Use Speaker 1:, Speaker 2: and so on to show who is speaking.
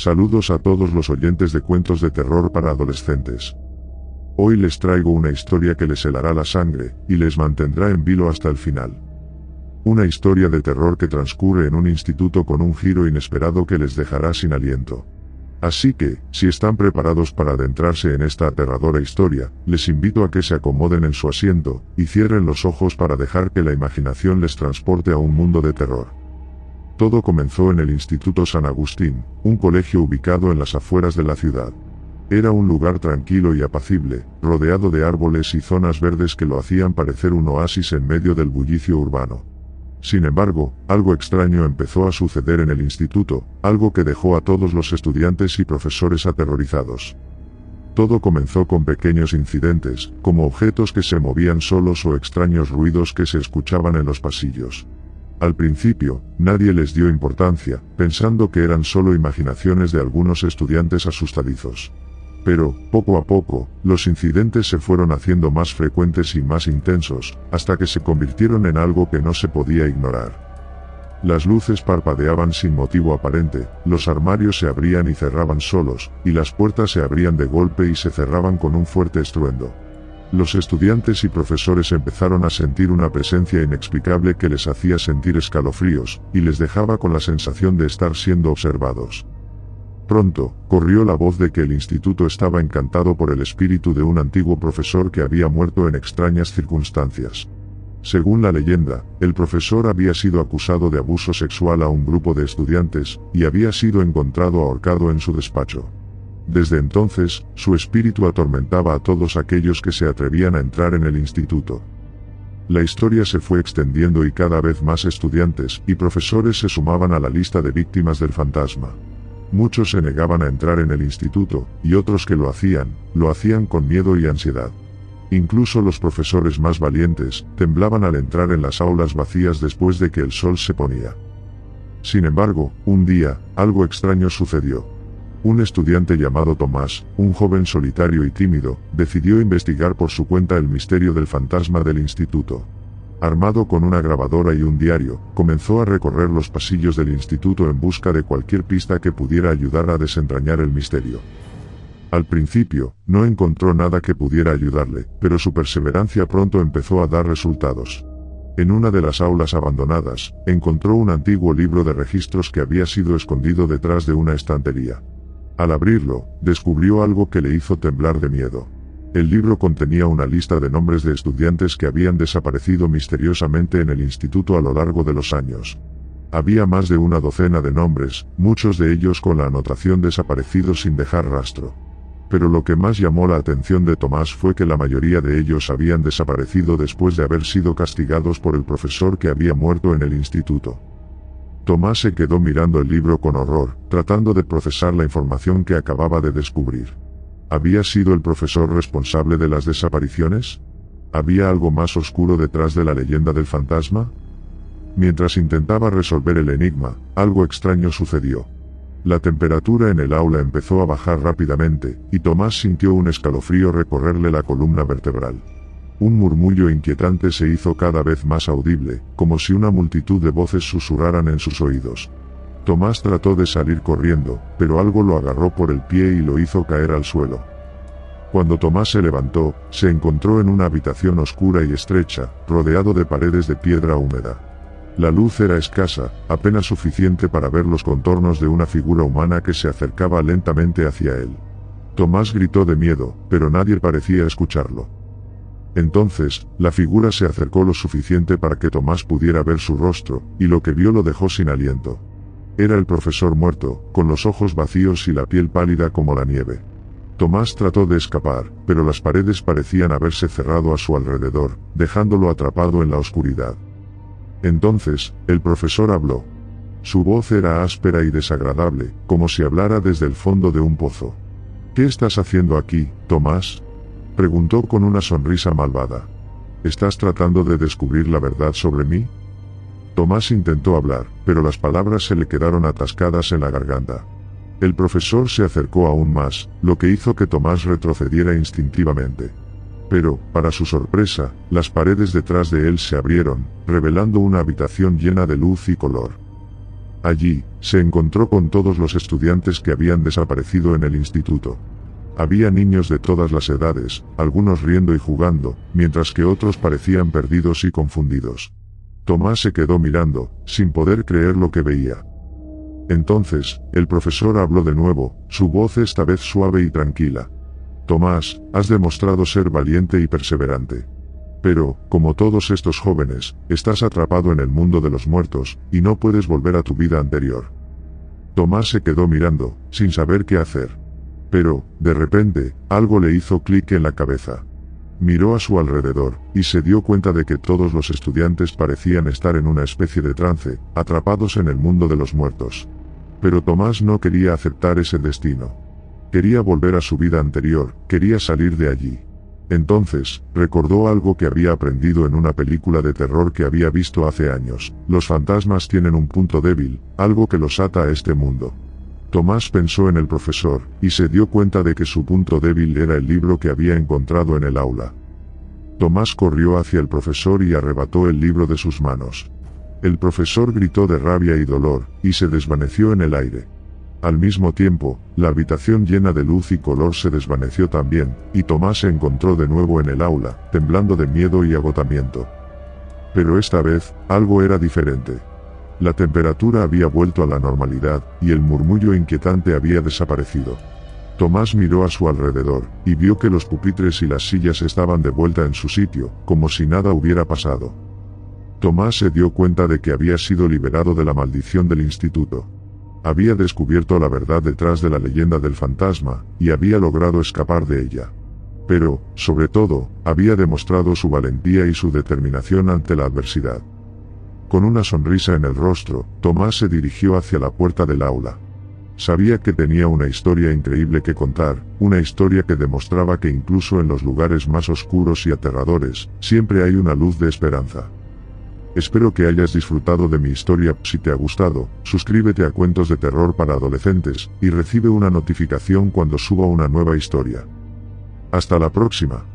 Speaker 1: Saludos a todos los oyentes de cuentos de terror para adolescentes. Hoy les traigo una historia que les helará la sangre, y les mantendrá en vilo hasta el final. Una historia de terror que transcurre en un instituto con un giro inesperado que les dejará sin aliento. Así que, si están preparados para adentrarse en esta aterradora historia, les invito a que se acomoden en su asiento, y cierren los ojos para dejar que la imaginación les transporte a un mundo de terror. Todo comenzó en el Instituto San Agustín, un colegio ubicado en las afueras de la ciudad. Era un lugar tranquilo y apacible, rodeado de árboles y zonas verdes que lo hacían parecer un oasis en medio del bullicio urbano. Sin embargo, algo extraño empezó a suceder en el instituto, algo que dejó a todos los estudiantes y profesores aterrorizados. Todo comenzó con pequeños incidentes, como objetos que se movían solos o extraños ruidos que se escuchaban en los pasillos. Al principio, nadie les dio importancia, pensando que eran solo imaginaciones de algunos estudiantes asustadizos. Pero, poco a poco, los incidentes se fueron haciendo más frecuentes y más intensos, hasta que se convirtieron en algo que no se podía ignorar. Las luces parpadeaban sin motivo aparente, los armarios se abrían y cerraban solos, y las puertas se abrían de golpe y se cerraban con un fuerte estruendo. Los estudiantes y profesores empezaron a sentir una presencia inexplicable que les hacía sentir escalofríos, y les dejaba con la sensación de estar siendo observados. Pronto, corrió la voz de que el instituto estaba encantado por el espíritu de un antiguo profesor que había muerto en extrañas circunstancias. Según la leyenda, el profesor había sido acusado de abuso sexual a un grupo de estudiantes, y había sido encontrado ahorcado en su despacho. Desde entonces, su espíritu atormentaba a todos aquellos que se atrevían a entrar en el instituto. La historia se fue extendiendo y cada vez más estudiantes y profesores se sumaban a la lista de víctimas del fantasma. Muchos se negaban a entrar en el instituto, y otros que lo hacían, lo hacían con miedo y ansiedad. Incluso los profesores más valientes, temblaban al entrar en las aulas vacías después de que el sol se ponía. Sin embargo, un día, algo extraño sucedió. Un estudiante llamado Tomás, un joven solitario y tímido, decidió investigar por su cuenta el misterio del fantasma del instituto. Armado con una grabadora y un diario, comenzó a recorrer los pasillos del instituto en busca de cualquier pista que pudiera ayudar a desentrañar el misterio. Al principio, no encontró nada que pudiera ayudarle, pero su perseverancia pronto empezó a dar resultados. En una de las aulas abandonadas, encontró un antiguo libro de registros que había sido escondido detrás de una estantería. Al abrirlo, descubrió algo que le hizo temblar de miedo. El libro contenía una lista de nombres de estudiantes que habían desaparecido misteriosamente en el instituto a lo largo de los años. Había más de una docena de nombres, muchos de ellos con la anotación desaparecidos sin dejar rastro. Pero lo que más llamó la atención de Tomás fue que la mayoría de ellos habían desaparecido después de haber sido castigados por el profesor que había muerto en el instituto. Tomás se quedó mirando el libro con horror, tratando de procesar la información que acababa de descubrir. ¿Había sido el profesor responsable de las desapariciones? ¿Había algo más oscuro detrás de la leyenda del fantasma? Mientras intentaba resolver el enigma, algo extraño sucedió. La temperatura en el aula empezó a bajar rápidamente, y Tomás sintió un escalofrío recorrerle la columna vertebral. Un murmullo inquietante se hizo cada vez más audible, como si una multitud de voces susurraran en sus oídos. Tomás trató de salir corriendo, pero algo lo agarró por el pie y lo hizo caer al suelo. Cuando Tomás se levantó, se encontró en una habitación oscura y estrecha, rodeado de paredes de piedra húmeda. La luz era escasa, apenas suficiente para ver los contornos de una figura humana que se acercaba lentamente hacia él. Tomás gritó de miedo, pero nadie parecía escucharlo. Entonces, la figura se acercó lo suficiente para que Tomás pudiera ver su rostro, y lo que vio lo dejó sin aliento. Era el profesor muerto, con los ojos vacíos y la piel pálida como la nieve. Tomás trató de escapar, pero las paredes parecían haberse cerrado a su alrededor, dejándolo atrapado en la oscuridad. Entonces, el profesor habló. Su voz era áspera y desagradable, como si hablara desde el fondo de un pozo. ¿Qué estás haciendo aquí, Tomás? Preguntó con una sonrisa malvada. ¿Estás tratando de descubrir la verdad sobre mí? Tomás intentó hablar, pero las palabras se le quedaron atascadas en la garganta. El profesor se acercó aún más, lo que hizo que Tomás retrocediera instintivamente. Pero, para su sorpresa, las paredes detrás de él se abrieron, revelando una habitación llena de luz y color. Allí, se encontró con todos los estudiantes que habían desaparecido en el instituto. Había niños de todas las edades, algunos riendo y jugando, mientras que otros parecían perdidos y confundidos. Tomás se quedó mirando, sin poder creer lo que veía. Entonces, el profesor habló de nuevo, su voz esta vez suave y tranquila. Tomás, has demostrado ser valiente y perseverante. Pero, como todos estos jóvenes, estás atrapado en el mundo de los muertos, y no puedes volver a tu vida anterior. Tomás se quedó mirando, sin saber qué hacer. Pero, de repente, algo le hizo clic en la cabeza. Miró a su alrededor, y se dio cuenta de que todos los estudiantes parecían estar en una especie de trance, atrapados en el mundo de los muertos. Pero Tomás no quería aceptar ese destino. Quería volver a su vida anterior, quería salir de allí. Entonces, recordó algo que había aprendido en una película de terror que había visto hace años. Los fantasmas tienen un punto débil, algo que los ata a este mundo. Tomás pensó en el profesor, y se dio cuenta de que su punto débil era el libro que había encontrado en el aula. Tomás corrió hacia el profesor y arrebató el libro de sus manos. El profesor gritó de rabia y dolor, y se desvaneció en el aire. Al mismo tiempo, la habitación llena de luz y color se desvaneció también, y Tomás se encontró de nuevo en el aula, temblando de miedo y agotamiento. Pero esta vez, algo era diferente. La temperatura había vuelto a la normalidad, y el murmullo inquietante había desaparecido. Tomás miró a su alrededor, y vio que los pupitres y las sillas estaban de vuelta en su sitio, como si nada hubiera pasado. Tomás se dio cuenta de que había sido liberado de la maldición del instituto. Había descubierto la verdad detrás de la leyenda del fantasma, y había logrado escapar de ella. Pero, sobre todo, había demostrado su valentía y su determinación ante la adversidad. Con una sonrisa en el rostro, Tomás se dirigió hacia la puerta del aula. Sabía que tenía una historia increíble que contar, una historia que demostraba que incluso en los lugares más oscuros y aterradores, siempre hay una luz de esperanza. Espero que hayas disfrutado de mi historia, si te ha gustado, suscríbete a Cuentos de Terror para Adolescentes, y recibe una notificación cuando suba una nueva historia. Hasta la próxima.